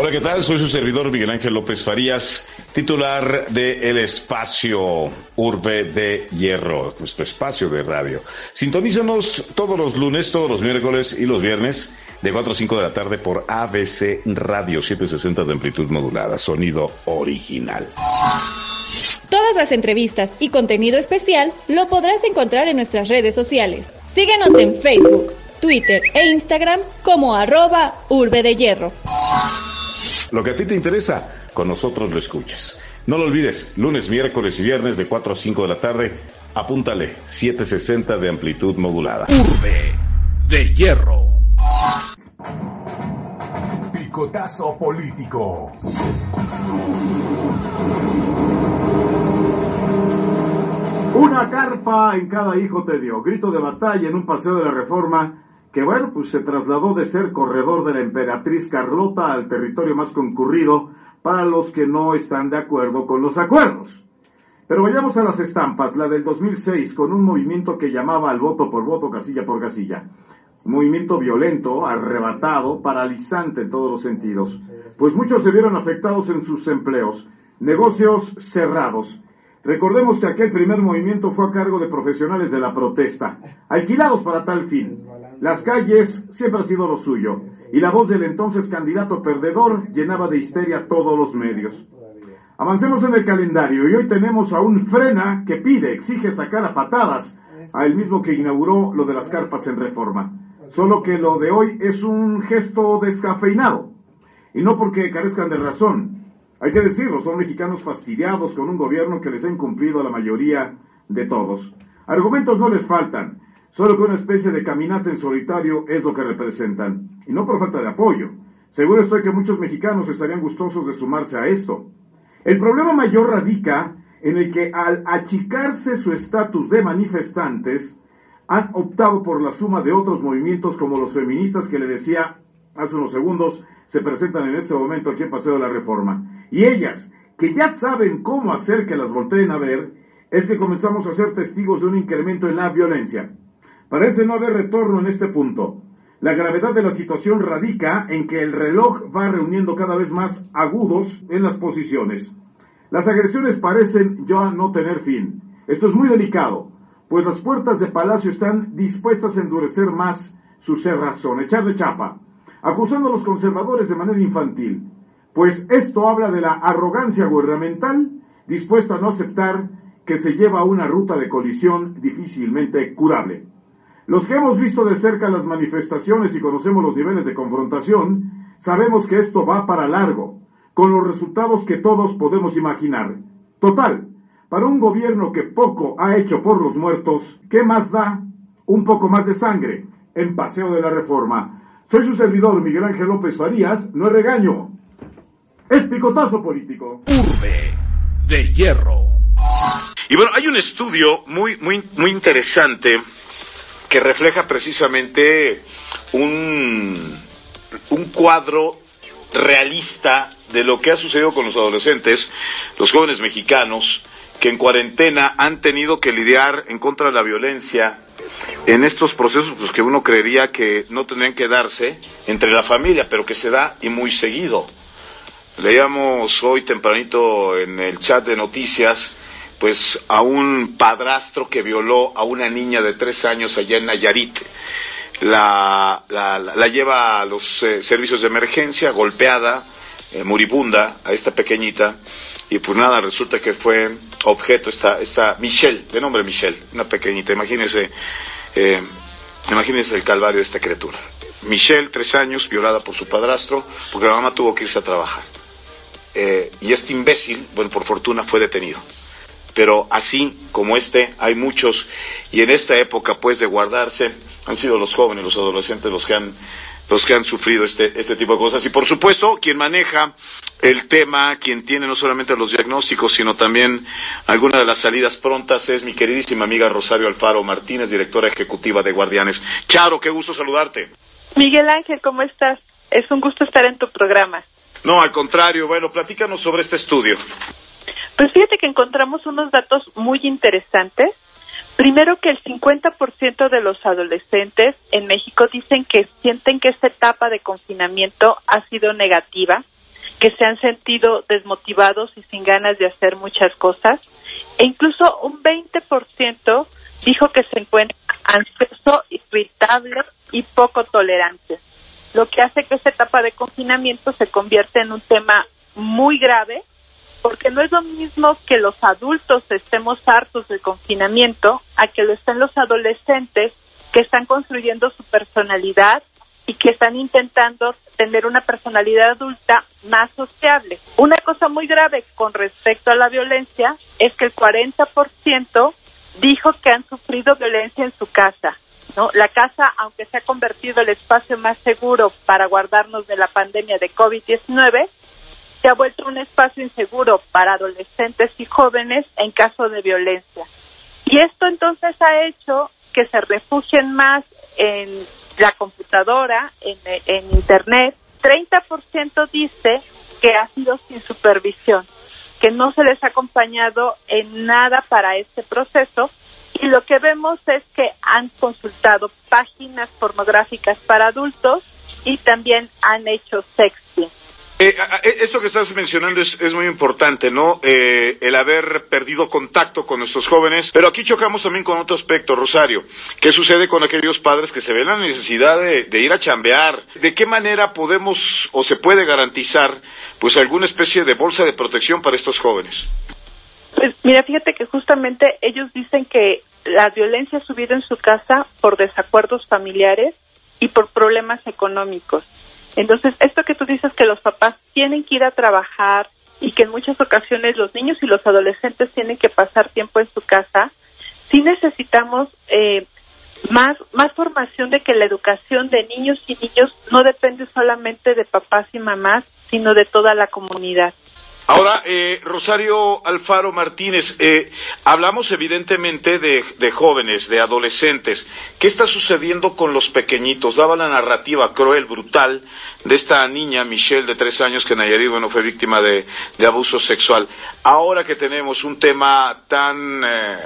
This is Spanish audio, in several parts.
Hola, ¿qué tal? Soy su servidor Miguel Ángel López Farías, titular de El Espacio Urbe de Hierro, nuestro espacio de radio. Sintonízanos todos los lunes, todos los miércoles y los viernes de 4 a 5 de la tarde por ABC Radio 760 de amplitud modulada, sonido original. Todas las entrevistas y contenido especial lo podrás encontrar en nuestras redes sociales. Síguenos en Facebook, Twitter e Instagram como arroba Urbe de Hierro. Lo que a ti te interesa, con nosotros lo escuches. No lo olvides, lunes, miércoles y viernes de 4 a 5 de la tarde, apúntale 760 de amplitud modulada. Urbe de Hierro. Picotazo político. Una carpa en cada hijo te dio. Grito de batalla en un paseo de la reforma que bueno, pues se trasladó de ser corredor de la emperatriz Carlota al territorio más concurrido para los que no están de acuerdo con los acuerdos. Pero vayamos a las estampas, la del 2006, con un movimiento que llamaba al voto por voto, casilla por casilla. Movimiento violento, arrebatado, paralizante en todos los sentidos, pues muchos se vieron afectados en sus empleos, negocios cerrados. Recordemos que aquel primer movimiento fue a cargo de profesionales de la protesta, alquilados para tal fin. Las calles siempre ha sido lo suyo, y la voz del entonces candidato perdedor llenaba de histeria todos los medios. Avancemos en el calendario y hoy tenemos a un frena que pide, exige sacar a patadas a el mismo que inauguró lo de las carpas en reforma. Solo que lo de hoy es un gesto descafeinado. Y no porque carezcan de razón. Hay que decirlo, son mexicanos fastidiados con un gobierno que les ha incumplido a la mayoría de todos. Argumentos no les faltan. Solo que una especie de caminata en solitario es lo que representan. Y no por falta de apoyo. Seguro estoy que muchos mexicanos estarían gustosos de sumarse a esto. El problema mayor radica en el que al achicarse su estatus de manifestantes, han optado por la suma de otros movimientos como los feministas que le decía hace unos segundos se presentan en este momento aquí en Paseo de la Reforma. Y ellas, que ya saben cómo hacer que las volteen a ver, es que comenzamos a ser testigos de un incremento en la violencia. Parece no haber retorno en este punto. La gravedad de la situación radica en que el reloj va reuniendo cada vez más agudos en las posiciones. Las agresiones parecen ya no tener fin. Esto es muy delicado, pues las puertas de Palacio están dispuestas a endurecer más su cerrazón, echarle chapa, acusando a los conservadores de manera infantil, pues esto habla de la arrogancia gubernamental dispuesta a no aceptar que se lleva una ruta de colisión difícilmente curable. Los que hemos visto de cerca las manifestaciones y conocemos los niveles de confrontación, sabemos que esto va para largo, con los resultados que todos podemos imaginar. Total, para un gobierno que poco ha hecho por los muertos, ¿qué más da? Un poco más de sangre en Paseo de la Reforma. Soy su servidor, Miguel Ángel López Farías, no es regaño, es picotazo político. Urbe de Hierro. Y bueno, hay un estudio muy, muy, muy interesante que refleja precisamente un, un cuadro realista de lo que ha sucedido con los adolescentes, los jóvenes mexicanos, que en cuarentena han tenido que lidiar en contra de la violencia en estos procesos pues, que uno creería que no tendrían que darse entre la familia, pero que se da y muy seguido. Leíamos hoy tempranito en el chat de noticias pues a un padrastro que violó a una niña de tres años allá en Nayarit. La, la, lleva a los eh, servicios de emergencia, golpeada, eh, moribunda, a esta pequeñita, y pues nada, resulta que fue objeto esta, esta Michelle, de nombre Michelle, una pequeñita, imagínense, eh, imagínense el calvario de esta criatura. Michelle, tres años, violada por su padrastro, porque la mamá tuvo que irse a trabajar. Eh, y este imbécil, bueno, por fortuna fue detenido pero así como este hay muchos y en esta época pues de guardarse han sido los jóvenes, los adolescentes los que han los que han sufrido este, este tipo de cosas. Y por supuesto, quien maneja el tema, quien tiene no solamente los diagnósticos, sino también algunas de las salidas prontas, es mi queridísima amiga Rosario Alfaro Martínez, directora ejecutiva de Guardianes. Charo, qué gusto saludarte. Miguel Ángel, ¿cómo estás? Es un gusto estar en tu programa. No, al contrario. Bueno, platícanos sobre este estudio. Pues fíjate que encontramos unos datos muy interesantes. Primero que el 50% de los adolescentes en México dicen que sienten que esta etapa de confinamiento ha sido negativa, que se han sentido desmotivados y sin ganas de hacer muchas cosas. E incluso un 20% dijo que se encuentra ansioso, irritable y poco tolerante, lo que hace que esta etapa de confinamiento se convierta en un tema muy grave, porque no es lo mismo que los adultos estemos hartos del confinamiento a que lo estén los adolescentes que están construyendo su personalidad y que están intentando tener una personalidad adulta más sociable. Una cosa muy grave con respecto a la violencia es que el 40% dijo que han sufrido violencia en su casa. ¿No? La casa, aunque se ha convertido el espacio más seguro para guardarnos de la pandemia de COVID-19, se ha vuelto un espacio inseguro para adolescentes y jóvenes en caso de violencia. Y esto entonces ha hecho que se refugien más en la computadora, en, en Internet. 30% dice que ha sido sin supervisión, que no se les ha acompañado en nada para este proceso. Y lo que vemos es que han consultado páginas pornográficas para adultos y también han hecho sexting. Eh, esto que estás mencionando es, es muy importante, ¿no? Eh, el haber perdido contacto con nuestros jóvenes, pero aquí chocamos también con otro aspecto, Rosario. ¿Qué sucede con aquellos padres que se ven la necesidad de, de, ir a chambear? ¿De qué manera podemos o se puede garantizar, pues, alguna especie de bolsa de protección para estos jóvenes? Pues mira, fíjate que justamente ellos dicen que la violencia ha subido en su casa por desacuerdos familiares y por problemas económicos. Entonces, esto que tú dices que los papás tienen que ir a trabajar y que en muchas ocasiones los niños y los adolescentes tienen que pasar tiempo en su casa, sí necesitamos eh, más, más formación de que la educación de niños y niños no depende solamente de papás y mamás, sino de toda la comunidad. Ahora, eh, Rosario Alfaro Martínez, eh, hablamos evidentemente de, de, jóvenes, de adolescentes. ¿Qué está sucediendo con los pequeñitos? Daba la narrativa cruel, brutal, de esta niña, Michelle, de tres años, que Nayarit, bueno, fue víctima de, de abuso sexual. Ahora que tenemos un tema tan... Eh,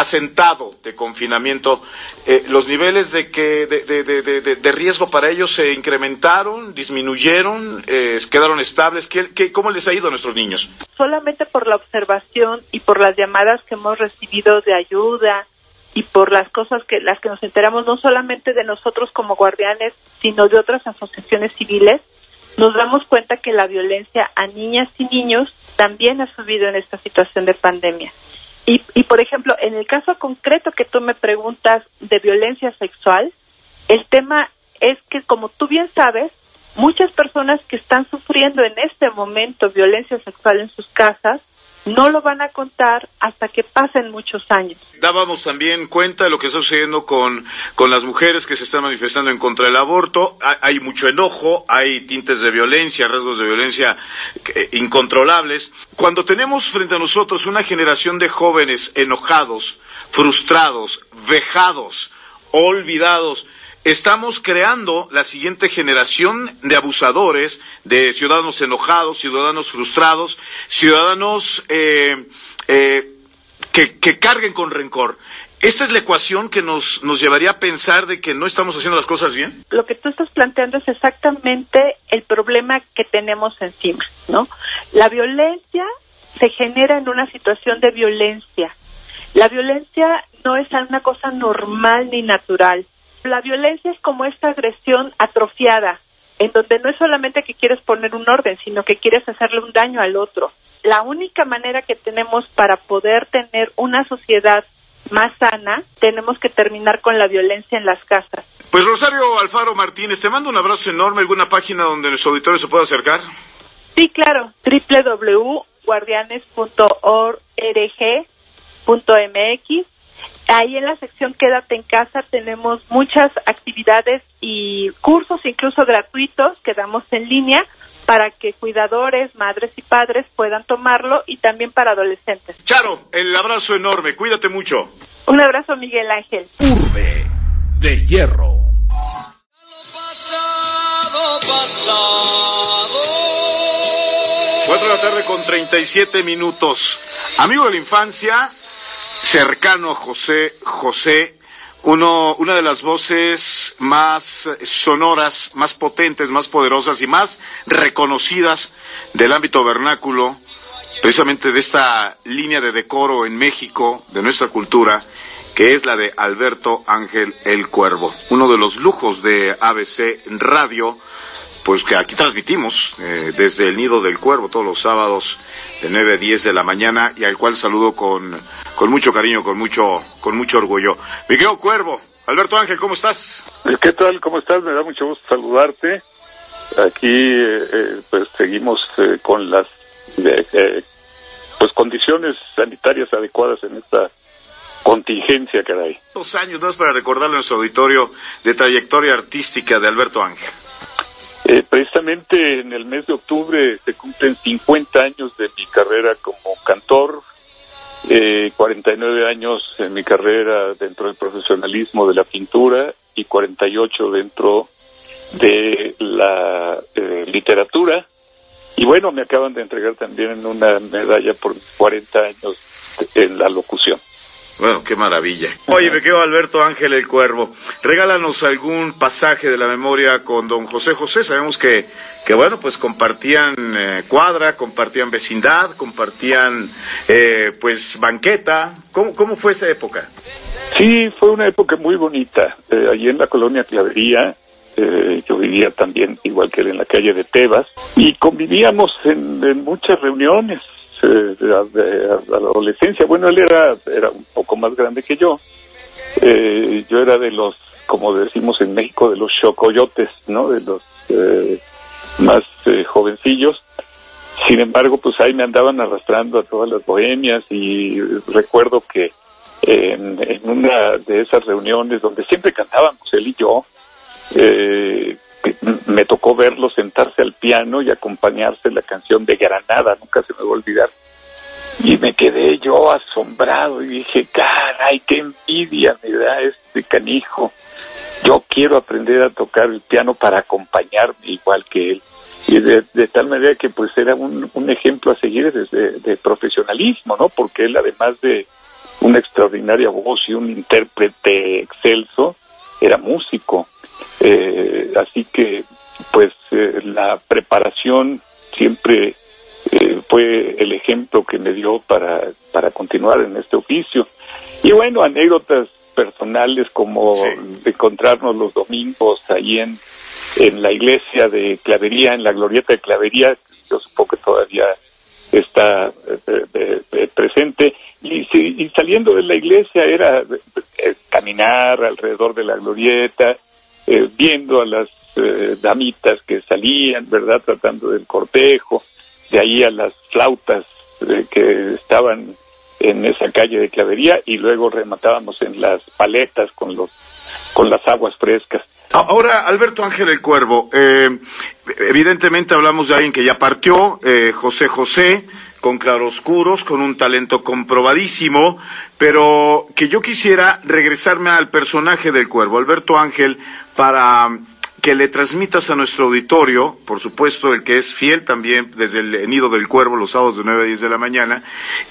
asentado de confinamiento, eh, los niveles de, que, de, de, de, de, riesgo para ellos se incrementaron, disminuyeron, eh, quedaron estables. ¿Qué, qué, cómo les ha ido a nuestros niños? Solamente por la observación y por las llamadas que hemos recibido de ayuda y por las cosas que las que nos enteramos no solamente de nosotros como guardianes, sino de otras asociaciones civiles, nos damos cuenta que la violencia a niñas y niños también ha subido en esta situación de pandemia. Y, y, por ejemplo, en el caso concreto que tú me preguntas de violencia sexual, el tema es que, como tú bien sabes, muchas personas que están sufriendo en este momento violencia sexual en sus casas no lo van a contar hasta que pasen muchos años. Dábamos también cuenta de lo que está sucediendo con, con las mujeres que se están manifestando en contra del aborto. Hay, hay mucho enojo, hay tintes de violencia, rasgos de violencia eh, incontrolables. Cuando tenemos frente a nosotros una generación de jóvenes enojados, frustrados, vejados, olvidados, estamos creando la siguiente generación de abusadores, de ciudadanos enojados, ciudadanos frustrados, ciudadanos eh, eh, que, que, carguen con rencor. ¿Esta es la ecuación que nos, nos llevaría a pensar de que no estamos haciendo las cosas bien? Lo que tú estás planteando es exactamente el problema que tenemos encima, ¿no? La violencia se genera en una situación de violencia. La violencia no es una cosa normal ni natural la violencia es como esta agresión atrofiada, en donde no es solamente que quieres poner un orden, sino que quieres hacerle un daño al otro. La única manera que tenemos para poder tener una sociedad más sana, tenemos que terminar con la violencia en las casas. Pues Rosario Alfaro Martínez, te mando un abrazo enorme, alguna página donde nuestro auditorio se pueda acercar. Sí, claro, www.guardianes.org.mx Ahí en la sección Quédate en casa tenemos muchas actividades y cursos incluso gratuitos que damos en línea para que cuidadores, madres y padres puedan tomarlo y también para adolescentes. Charo, el abrazo enorme, cuídate mucho. Un abrazo Miguel Ángel. Urbe de hierro. Cuatro de la tarde con 37 minutos. Amigo de la infancia, cercano a José José, uno, una de las voces más sonoras, más potentes, más poderosas y más reconocidas del ámbito vernáculo, precisamente de esta línea de decoro en México, de nuestra cultura, que es la de Alberto Ángel el Cuervo, uno de los lujos de ABC Radio, pues que aquí transmitimos eh, desde el Nido del Cuervo todos los sábados de 9 a 10 de la mañana y al cual saludo con, con mucho cariño, con mucho, con mucho orgullo. Miguel Cuervo, Alberto Ángel, ¿cómo estás? ¿Qué tal? ¿Cómo estás? Me da mucho gusto saludarte. Aquí eh, eh, pues seguimos eh, con las eh, pues condiciones sanitarias adecuadas en esta contingencia que hay. Dos años más para recordarle a nuestro auditorio de trayectoria artística de Alberto Ángel. Eh, precisamente en el mes de octubre se cumplen 50 años de mi carrera como cantor, eh, 49 años en mi carrera dentro del profesionalismo de la pintura y 48 dentro de la eh, literatura. Y bueno, me acaban de entregar también una medalla por 40 años en la locución. Bueno, qué maravilla. Oye, me quedo Alberto Ángel el Cuervo. Regálanos algún pasaje de la memoria con don José José. Sabemos que, que bueno, pues compartían eh, cuadra, compartían vecindad, compartían, eh, pues, banqueta. ¿Cómo, ¿Cómo fue esa época? Sí, fue una época muy bonita. Eh, allí en la colonia Clavería, eh, yo vivía también, igual que él, en la calle de Tebas, y convivíamos en, en muchas reuniones eh, de, la- adolescencia. Bueno, él era, era un poco más grande que yo. Eh, yo era de los, como decimos en México, de los chocoyotes, ¿no? De los eh, más eh, jovencillos. Sin embargo, pues ahí me andaban arrastrando a todas las bohemias y recuerdo que en, una de esas reuniones donde siempre cantábamos él y yo, eh, me tocó verlo sentarse al piano y acompañarse la canción de Granada, nunca se me va a olvidar. Y me quedé yo asombrado y dije, caray, qué envidia me da este canijo. Yo quiero aprender a tocar el piano para acompañarme igual que él. Y de, de tal manera que pues era un, ejemplo a seguir desde de profesionalismo, ¿no? Porque él además de una extraordinaria voz y un intérprete excelso, era músico. Eh, así que, pues, eh, la preparación siempre eh, fue el ejemplo que me dio para, para continuar en este oficio. Y bueno, anécdotas personales como encontrarnos los domingos ahí en, en la iglesia de Clavería, en la glorieta de Clavería, yo supongo que todavía está eh, eh, presente y, saliendo de la iglesia era eh, caminar alrededor de la glorieta eh, viendo a las eh, damitas que salían verdad tratando del cortejo de ahí a las flautas eh, que estaban en esa calle de clavería y luego rematábamos en las paletas con los con las aguas frescas. A- Ahora, Alberto Ángel el Cuervo, eh, evidentemente hablamos de alguien que ya partió, eh, José José, con claroscuros, con un talento comprobadísimo, pero que yo quisiera regresarme al personaje del Cuervo, Alberto Ángel, para que le transmitas a nuestro auditorio, por supuesto el que es fiel también desde el nido del cuervo los sábados de 9 a 10 de la mañana,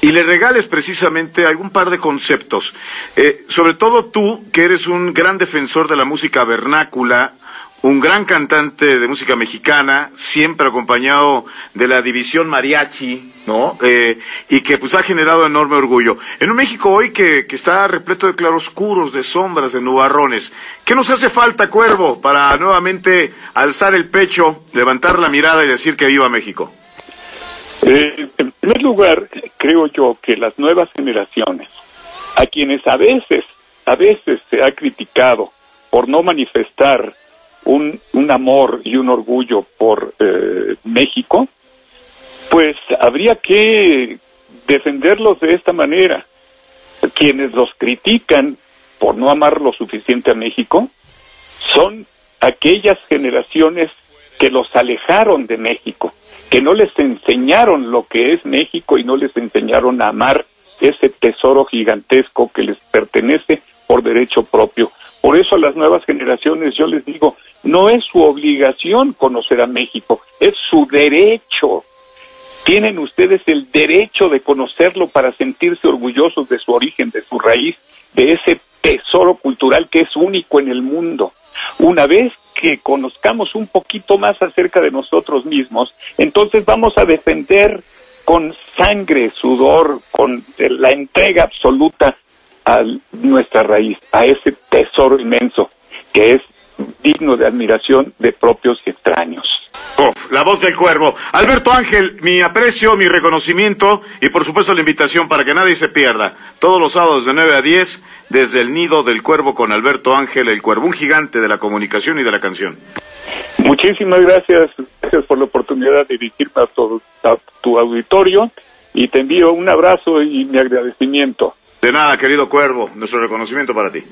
y le regales precisamente algún par de conceptos. Eh, sobre todo tú, que eres un gran defensor de la música vernácula, un gran cantante de música mexicana, siempre acompañado de la división mariachi, ¿no? Eh, y que pues ha generado enorme orgullo. En un México hoy que, que está repleto de claroscuros, de sombras, de nubarrones, ¿qué nos hace falta, Cuervo, para nuevamente alzar el pecho, levantar la mirada y decir que viva México? Eh, en primer lugar, creo yo que las nuevas generaciones, a quienes a veces, a veces se ha criticado por no manifestar un, un amor y un orgullo por eh, México, pues habría que defenderlos de esta manera. quienes los critican por no amar lo suficiente a México son aquellas generaciones que los alejaron de México, que no les enseñaron lo que es México y no les enseñaron a amar ese tesoro gigantesco que les pertenece por derecho propio. Por eso a las nuevas generaciones yo les digo, no es su obligación conocer a México, es su derecho. Tienen ustedes el derecho de conocerlo para sentirse orgullosos de su origen, de su raíz, de ese tesoro cultural que es único en el mundo. Una vez que conozcamos un poquito más acerca de nosotros mismos, entonces vamos a defender con sangre, sudor, con la entrega absoluta a nuestra raíz, a ese tesoro inmenso que es digno de admiración de propios extraños. la voz del cuervo. Alberto Ángel, mi aprecio, mi reconocimiento y por supuesto la invitación para que nadie se pierda. Todos los sábados de 9 a 10 desde el nido del cuervo con Alberto Ángel, el cuervo, un gigante de la comunicación y de la canción. Muchísimas gracias, gracias por la oportunidad de dirigirme a tu, a tu auditorio y te envío un abrazo y mi agradecimiento. De nada, querido cuervo, nuestro reconocimiento para ti.